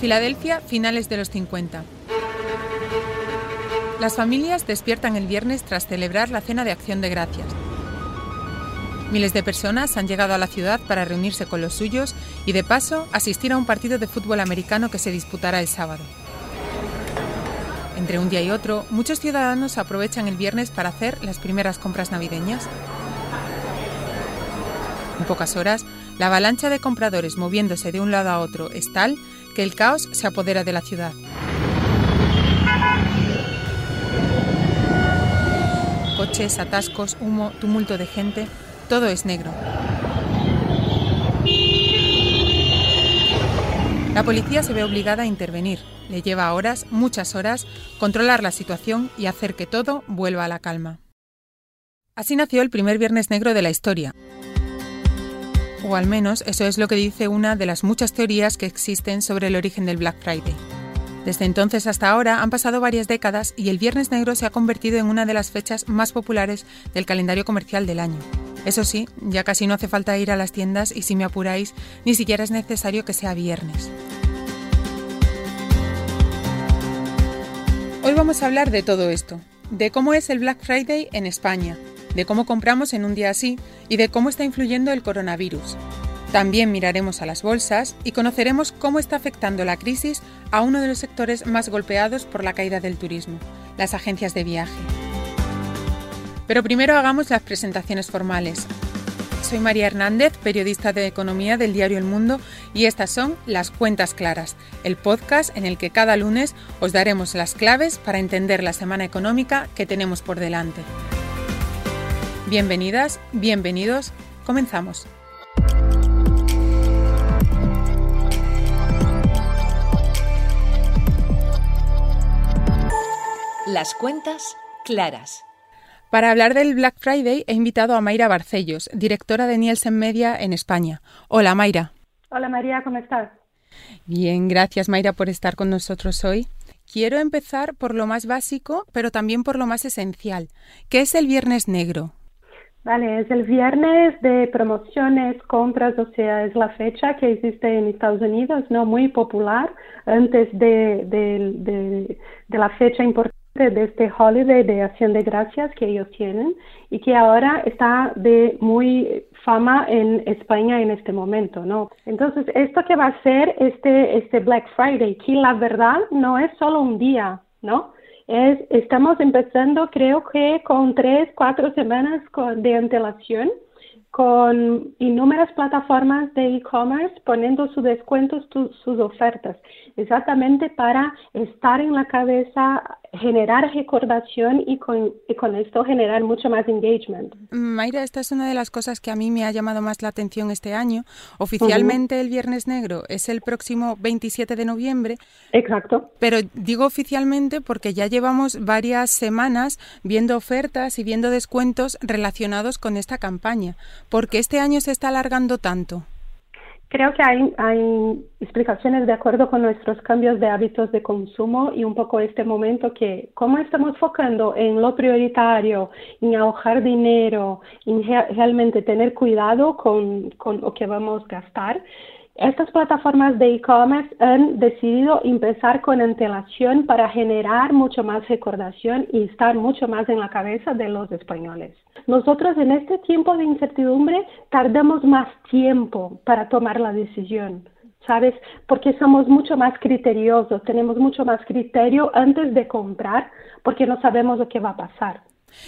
Filadelfia, finales de los 50. Las familias despiertan el viernes tras celebrar la cena de acción de gracias. Miles de personas han llegado a la ciudad para reunirse con los suyos y de paso asistir a un partido de fútbol americano que se disputará el sábado. Entre un día y otro, muchos ciudadanos aprovechan el viernes para hacer las primeras compras navideñas. En pocas horas, la avalancha de compradores moviéndose de un lado a otro es tal que el caos se apodera de la ciudad. Coches, atascos, humo, tumulto de gente, todo es negro. La policía se ve obligada a intervenir. Le lleva horas, muchas horas, controlar la situación y hacer que todo vuelva a la calma. Así nació el primer Viernes Negro de la historia. O al menos eso es lo que dice una de las muchas teorías que existen sobre el origen del Black Friday. Desde entonces hasta ahora han pasado varias décadas y el Viernes Negro se ha convertido en una de las fechas más populares del calendario comercial del año. Eso sí, ya casi no hace falta ir a las tiendas y si me apuráis, ni siquiera es necesario que sea viernes. Hoy vamos a hablar de todo esto, de cómo es el Black Friday en España, de cómo compramos en un día así y de cómo está influyendo el coronavirus. También miraremos a las bolsas y conoceremos cómo está afectando la crisis a uno de los sectores más golpeados por la caída del turismo, las agencias de viaje. Pero primero hagamos las presentaciones formales. Soy María Hernández, periodista de economía del diario El Mundo, y estas son Las Cuentas Claras, el podcast en el que cada lunes os daremos las claves para entender la semana económica que tenemos por delante. Bienvenidas, bienvenidos, comenzamos. Las cuentas claras. Para hablar del Black Friday he invitado a Mayra Barcellos, directora de Nielsen Media en España. Hola Mayra. Hola María, ¿cómo estás? Bien, gracias Mayra por estar con nosotros hoy. Quiero empezar por lo más básico, pero también por lo más esencial. ¿Qué es el Viernes Negro? Vale, es el viernes de promociones, compras, o sea, es la fecha que existe en Estados Unidos, ¿no? Muy popular, antes de, de, de la fecha importante de este holiday de acción de gracias que ellos tienen y que ahora está de muy fama en España en este momento, ¿no? Entonces, esto que va a ser este, este Black Friday, que la verdad no es solo un día, ¿no? Es, estamos empezando creo que con tres, cuatro semanas de antelación con innumerables plataformas de e-commerce poniendo sus descuentos, sus ofertas, exactamente para estar en la cabeza, generar recordación y con, y con esto generar mucho más engagement. Mayra, esta es una de las cosas que a mí me ha llamado más la atención este año. Oficialmente el Viernes Negro es el próximo 27 de noviembre. Exacto. Pero digo oficialmente porque ya llevamos varias semanas viendo ofertas y viendo descuentos relacionados con esta campaña. ¿Por qué este año se está alargando tanto? Creo que hay, hay explicaciones de acuerdo con nuestros cambios de hábitos de consumo y un poco este momento que, como estamos focando en lo prioritario, en ahorrar dinero, en realmente tener cuidado con, con lo que vamos a gastar, estas plataformas de e-commerce han decidido empezar con antelación para generar mucho más recordación y estar mucho más en la cabeza de los españoles. Nosotros en este tiempo de incertidumbre tardamos más tiempo para tomar la decisión. ¿Sabes? Porque somos mucho más criteriosos, tenemos mucho más criterio antes de comprar porque no sabemos lo que va a pasar.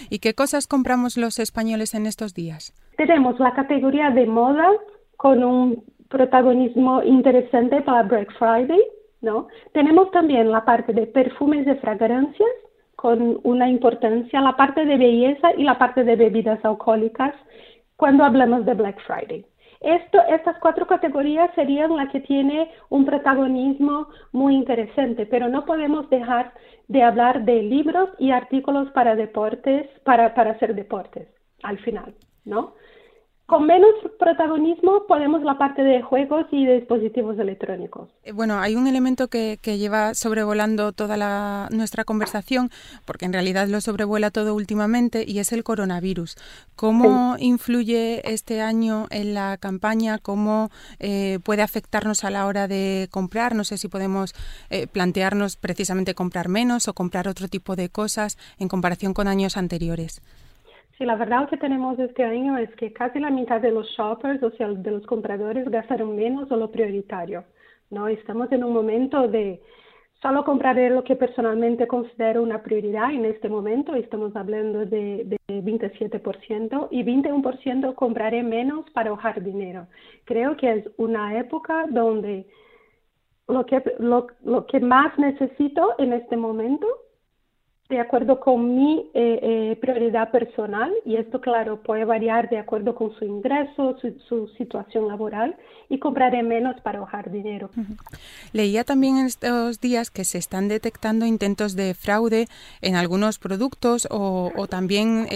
¿Y qué cosas compramos los españoles en estos días? Tenemos la categoría de moda con un protagonismo interesante para Black Friday, ¿no? Tenemos también la parte de perfumes y fragancias con una importancia, la parte de belleza y la parte de bebidas alcohólicas cuando hablamos de Black Friday. Estas cuatro categorías serían las que tiene un protagonismo muy interesante, pero no podemos dejar de hablar de libros y artículos para deportes, para hacer deportes, al final, ¿no? Con menos protagonismo ponemos la parte de juegos y de dispositivos electrónicos. Eh, bueno, hay un elemento que, lleva sobrevolando toda la, nuestra conversación, porque en realidad lo sobrevuela todo últimamente, y es el coronavirus. ¿Cómo influye este año en la campaña? ¿Cómo eh, puede afectarnos a la hora de comprar? No sé si podemos eh, plantearnos precisamente comprar menos o comprar otro tipo de cosas en comparación con años anteriores. Sí, la verdad que tenemos este año es que casi la mitad de los shoppers, o sea, de los compradores, gastaron menos o lo prioritario. ¿no? Estamos en un momento de solo compraré lo que personalmente considero una prioridad en este momento. Estamos hablando de, de 27% y 21% compraré menos para ahorrar dinero. Creo que es una época donde lo que, lo, lo que más necesito en este momento de acuerdo con mi eh, eh, prioridad personal y esto, claro, puede variar de acuerdo con su ingreso, su, situación laboral y compraré menos para ahorrar dinero. Leía también en estos días que se están detectando intentos de fraude en algunos productos o, también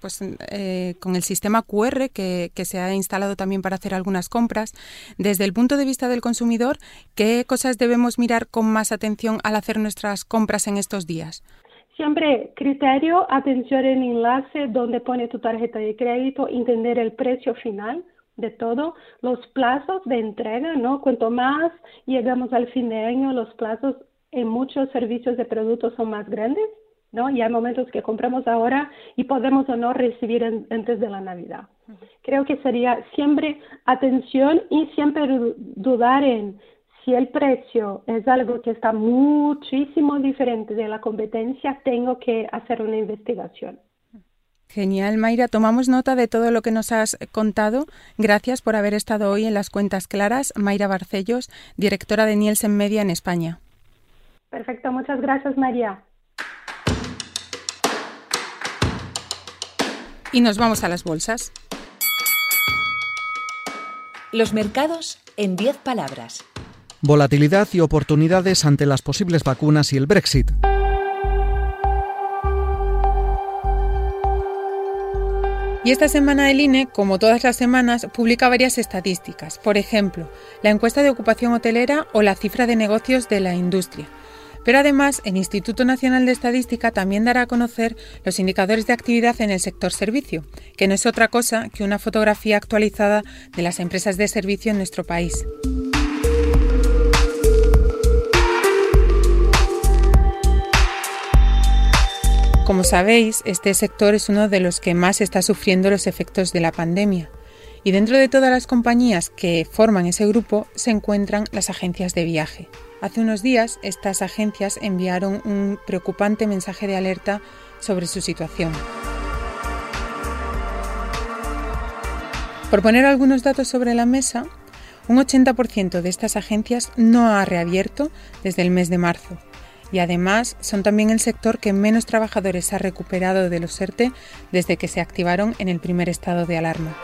pues, eh, con el sistema QR que se ha instalado también para hacer algunas compras. Desde el punto de vista del consumidor, ¿qué cosas debemos mirar con más atención al hacer nuestras compras en estos días? Siempre criterio, atención en enlace donde pone tu tarjeta de crédito, entender el precio final de todo, los plazos de entrega, ¿no? Cuanto más llegamos al fin de año, los plazos en muchos servicios de productos son más grandes, ¿no? Y hay momentos que compramos ahora y podemos o no recibir antes de la Navidad. Creo que sería siempre atención y siempre dudar en si el precio es algo que está muchísimo diferente de la competencia, tengo que hacer una investigación. Genial, Mayra. Tomamos nota de todo lo que nos has contado. Gracias por haber estado hoy en las cuentas claras. Mayra Barcellos, directora de Nielsen Media en España. Perfecto, muchas gracias, María. Y nos vamos a las bolsas. Los mercados en 10 palabras. Volatilidad y oportunidades ante las posibles vacunas y el Brexit. Y esta semana el INE, como todas las semanas, publica varias estadísticas. Por ejemplo, la encuesta de ocupación hotelera o la cifra de negocios de la industria. Pero además, el Instituto Nacional de Estadística también dará a conocer los indicadores de actividad en el sector servicio, que no es otra cosa que una fotografía actualizada de las empresas de servicio en nuestro país. Como sabéis, este sector es uno de los que más está sufriendo los efectos de la pandemia. Y dentro de todas las compañías que forman ese grupo se encuentran las agencias de viaje. Hace unos días estas agencias enviaron un preocupante mensaje de alerta sobre su situación. Por poner algunos datos sobre la mesa, un 80% de estas agencias no ha reabierto desde el mes de marzo y además son también el sector que menos trabajadores ha recuperado de los ERTE desde que se activaron en el primer estado de alarma.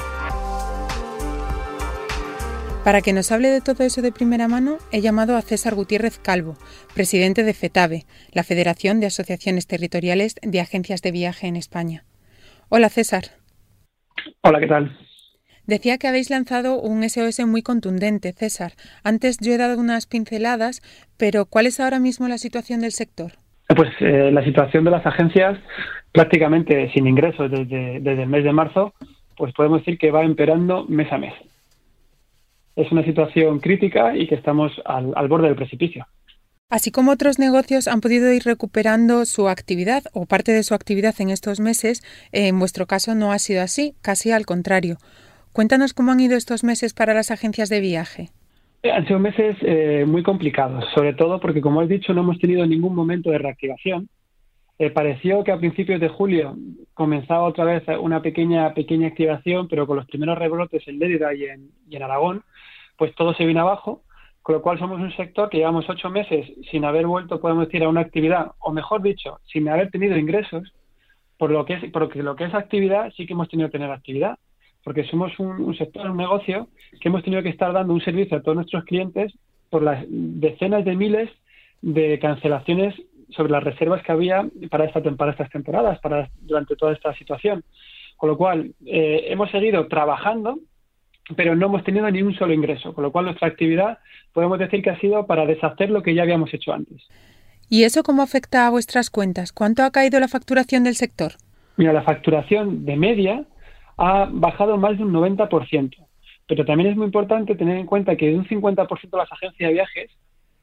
Para que nos hable de todo eso de primera mano, he llamado a César Gutiérrez Calvo, presidente de FETAVE, la Federación de Asociaciones Territoriales de Agencias de Viaje en España. Hola César. Hola, ¿qué tal? Decía que habéis lanzado un SOS muy contundente, César. Antes yo he dado unas pinceladas, pero ¿cuál es ahora mismo la situación del sector? Pues eh, la situación de las agencias prácticamente sin ingresos desde, el mes de marzo, pues podemos decir que va empeorando mes a mes. Es una situación crítica y que estamos al, borde del precipicio. Así como otros negocios han podido ir recuperando su actividad o parte de su actividad en estos meses, en vuestro caso no ha sido así, casi al contrario. Cuéntanos cómo han ido estos meses para las agencias de viaje. Eh, han sido meses eh, muy complicados, sobre todo porque, como has dicho, no hemos tenido ningún momento de reactivación. Eh, pareció que a principios de julio comenzaba otra vez una pequeña, pequeña activación, pero con los primeros rebrotes en Lérida y en, Aragón, pues todo se vino abajo, con lo cual somos un sector que llevamos ocho meses sin haber vuelto, podemos decir, a una actividad, o mejor dicho, sin haber tenido ingresos, por lo que es, porque lo que es actividad sí que hemos tenido que tener actividad porque somos un, sector, un negocio que hemos tenido que estar dando un servicio a todos nuestros clientes por las decenas de miles de cancelaciones sobre las reservas que había para, esta, para estas temporadas, para durante toda esta situación. Con lo cual, eh, hemos seguido trabajando, pero no hemos tenido ni un solo ingreso. Con lo cual, nuestra actividad podemos decir que ha sido para deshacer lo que ya habíamos hecho antes. ¿Y eso cómo afecta a vuestras cuentas? ¿Cuánto ha caído la facturación del sector? Mira, la facturación de media ha bajado más de un 90%. Pero también es muy importante tener en cuenta que de un 50% de las agencias de viajes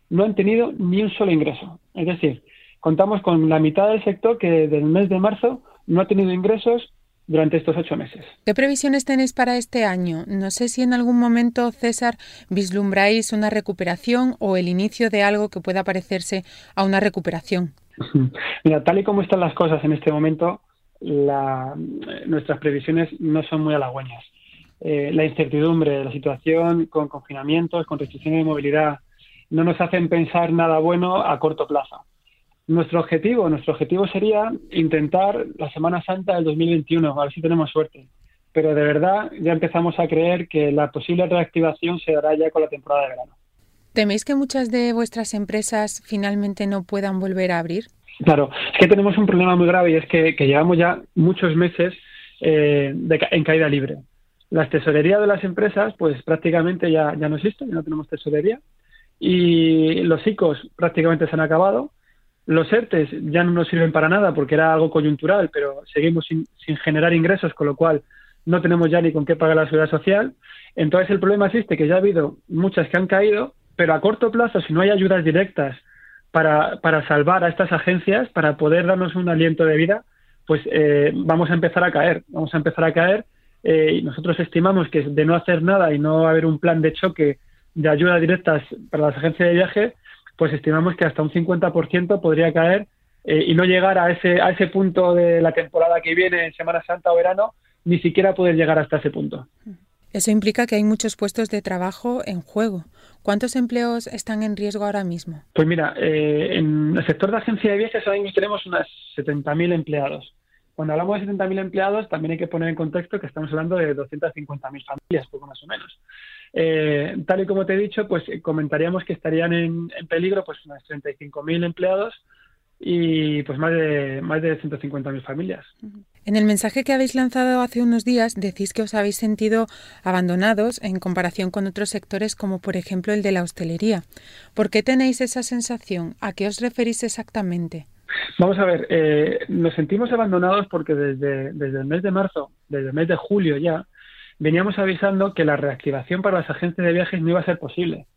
no han tenido ni un solo ingreso. Es decir, contamos con la mitad del sector que desde el mes de marzo no ha tenido ingresos durante estos ocho meses. ¿Qué previsiones tenéis para este año? No sé si en algún momento, César, vislumbráis una recuperación o el inicio de algo que pueda parecerse a una recuperación. Mira, tal y como están las cosas en este momento, nuestras previsiones no son muy halagüeñas. Eh, la incertidumbre, la situación con confinamientos, con restricciones de movilidad, no nos hacen pensar nada bueno a corto plazo. Nuestro objetivo, nuestro objetivo sería intentar la Semana Santa del 2021, a ver si tenemos suerte. Pero de verdad ya empezamos a creer que la posible reactivación se dará ya con la temporada de verano. ¿Teméis que muchas de vuestras empresas finalmente no puedan volver a abrir? Claro, es que tenemos un problema muy grave y es que, llevamos ya muchos meses eh, en caída libre. Las tesorerías de las empresas, pues prácticamente ya, ya no existen, ya no tenemos tesorería. Y los ICOs prácticamente se han acabado los ERTES ya no nos sirven para nada porque era algo coyuntural, pero seguimos sin, generar ingresos, con lo cual no tenemos ya ni con qué pagar la seguridad social. Entonces el problema existe que ya ha habido muchas que han caído, pero a corto plazo, si no hay ayudas directas para, para salvar a estas agencias, para poder darnos un aliento de vida, pues eh, vamos a empezar a caer, vamos a empezar a caer. Eh, y nosotros estimamos que de no hacer nada y no haber un plan de choque de ayudas directas para las agencias de viaje, pues estimamos que hasta un 50% podría caer eh, y no llegar a ese, a ese punto de la temporada que viene en Semana Santa o verano, ni siquiera poder llegar hasta ese punto. Eso implica que hay muchos puestos de trabajo en juego. ¿Cuántos empleos están en riesgo ahora mismo? Pues mira, eh, en el sector de agencia de viajes ahora mismo tenemos unas 70.000 empleados. Cuando hablamos de 70.000 empleados, también hay que poner en contexto que estamos hablando de 250.000 familias, poco más o menos. Eh, tal y como te he dicho, pues eh, comentaríamos que estarían en, peligro pues unas 35.000 empleados y pues más de más de 150.000 familias. En el mensaje que habéis lanzado hace unos días decís que os habéis sentido abandonados en comparación con otros sectores como por ejemplo el de la hostelería. ¿Por qué tenéis esa sensación? ¿A qué os referís exactamente? Vamos a ver, eh, nos sentimos abandonados porque desde, desde el mes de marzo, desde el mes de julio ya, veníamos avisando que la reactivación para las agencias de viajes no iba a ser posible.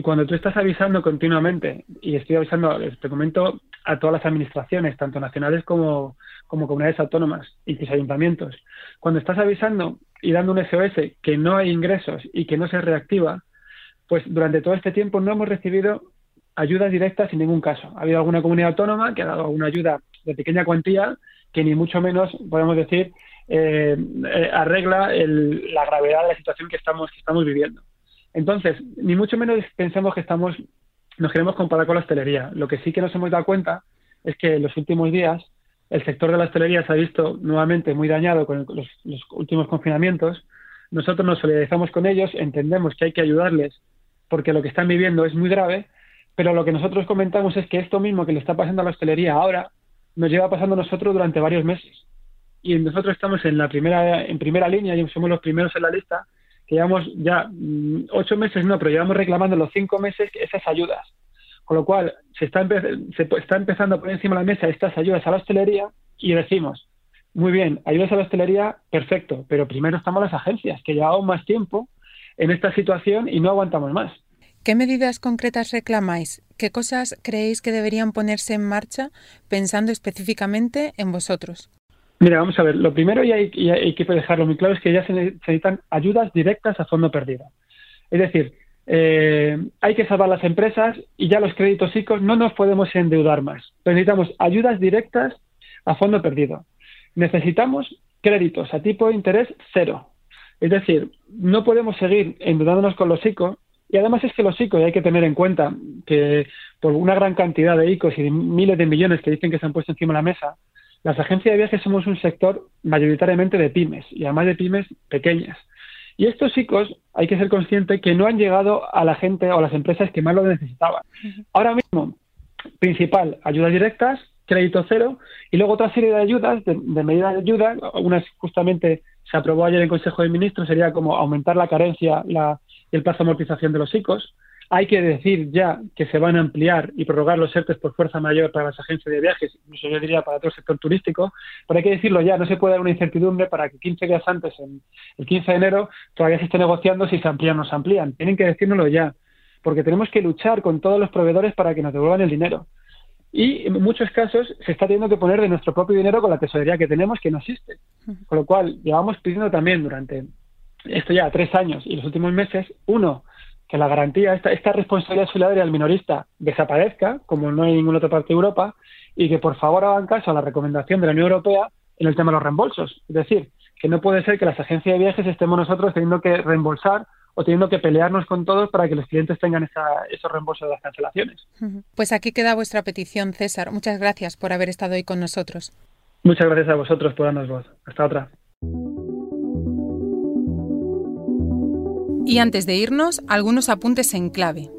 Y cuando tú estás avisando continuamente, y estoy avisando, te comento a todas las administraciones, tanto nacionales como, como comunidades autónomas y sus ayuntamientos, cuando estás avisando y dando un SOS que no hay ingresos y que no se reactiva, pues durante todo este tiempo no hemos recibido ayudas directas en ningún caso. Ha habido alguna comunidad autónoma que ha dado alguna ayuda de pequeña cuantía que ni mucho menos podemos decir eh, eh, arregla la gravedad de la situación que estamos, que estamos viviendo. Entonces, ni mucho menos pensemos que estamos, nos queremos comparar con la hostelería. Lo que sí que nos hemos dado cuenta es que en los últimos días el sector de la hostelería se ha visto nuevamente muy dañado con los, los últimos confinamientos. Nosotros nos solidarizamos con ellos, entendemos que hay que ayudarles porque lo que están viviendo es muy grave, pero lo que nosotros comentamos es que esto mismo que le está pasando a la hostelería ahora nos lleva pasando a nosotros durante varios meses y nosotros estamos en la primera en primera línea y somos los primeros en la lista llevamos ya mm, ocho meses no pero llevamos reclamando los cinco meses esas ayudas con lo cual se está se está empezando a poner encima de la mesa estas ayudas a la hostelería y decimos muy bien ayudas a la hostelería perfecto pero primero estamos las agencias que llevamos más tiempo en esta situación y no aguantamos más ¿Qué medidas concretas reclamáis? ¿Qué cosas creéis que deberían ponerse en marcha pensando específicamente en vosotros? Mira, vamos a ver. Lo primero, y hay, que dejarlo muy claro, es que ya se necesitan ayudas directas a fondo perdido. Es decir, eh, hay que salvar las empresas y ya los créditos ICOs no nos podemos endeudar más. necesitamos ayudas directas a fondo perdido. Necesitamos créditos a tipo de interés cero. Es decir, no podemos seguir endeudándonos con los ICO y además es que los ICO, y hay que tener en cuenta que por una gran cantidad de ICOs y de miles de millones que dicen que se han puesto encima de la mesa, las agencias de viajes somos un sector mayoritariamente de pymes y además de pymes pequeñas. Y estos chicos hay que ser consciente que no han llegado a la gente o a las empresas que más lo necesitaban. Ahora mismo, principal, ayudas directas, crédito cero, y luego otra serie de ayudas, de, medidas de ayuda, unas justamente se aprobó ayer en el Consejo de Ministros, sería como aumentar la carencia y el plazo de amortización de los ICOs. Hay que decir ya que se van a ampliar y prorrogar los ERTES por fuerza mayor para las agencias de viajes, incluso yo diría para todo el sector turístico, pero hay que decirlo ya, no se puede dar una incertidumbre para que 15 días antes, en el 15 de enero, todavía se esté negociando si se amplían o no se amplían. Tienen que decírnoslo ya, porque tenemos que luchar con todos los proveedores para que nos devuelvan el dinero. Y en muchos casos se está teniendo que poner de nuestro propio dinero con la tesorería que tenemos, que no existe. Con lo cual, llevamos pidiendo también durante esto ya tres años y los últimos meses, uno, que la garantía, esta, esta responsabilidad solidaria del minorista desaparezca, como no hay en ninguna otra parte de Europa, y que por favor hagan caso a la recomendación de la Unión Europea en el tema de los reembolsos. Es decir, que no puede ser que las agencias de viajes estemos nosotros teniendo que reembolsar o teniendo que pelearnos con todos para que los clientes tengan esos reembolsos de las cancelaciones. Pues aquí queda vuestra petición, César. Muchas gracias por haber estado hoy con nosotros. Muchas gracias a vosotros por darnos voz. Hasta otra. Y antes de irnos, algunos apuntes en clave.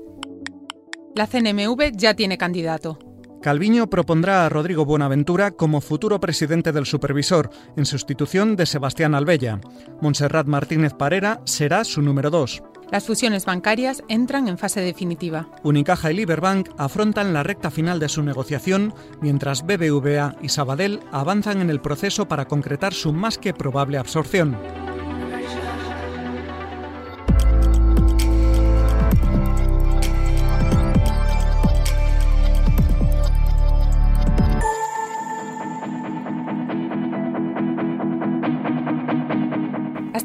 La CNMV ya tiene candidato. Calviño propondrá a Rodrigo Buenaventura como futuro presidente del supervisor, en sustitución de Sebastián Albella. Montserrat Martínez Parera será su número dos. Las fusiones bancarias entran en fase definitiva. Unicaja y Liberbank afrontan la recta final de su negociación, mientras BBVA y Sabadell avanzan en el proceso para concretar su más que probable absorción.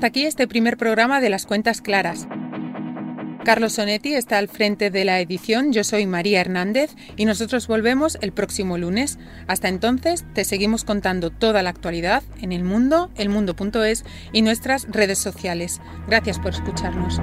Hasta aquí este primer programa de las cuentas claras. Carlos Sonetti está al frente de la edición, yo soy María Hernández y nosotros volvemos el próximo lunes. Hasta entonces te seguimos contando toda la actualidad en el mundo, elmundo.es y nuestras redes sociales. Gracias por escucharnos.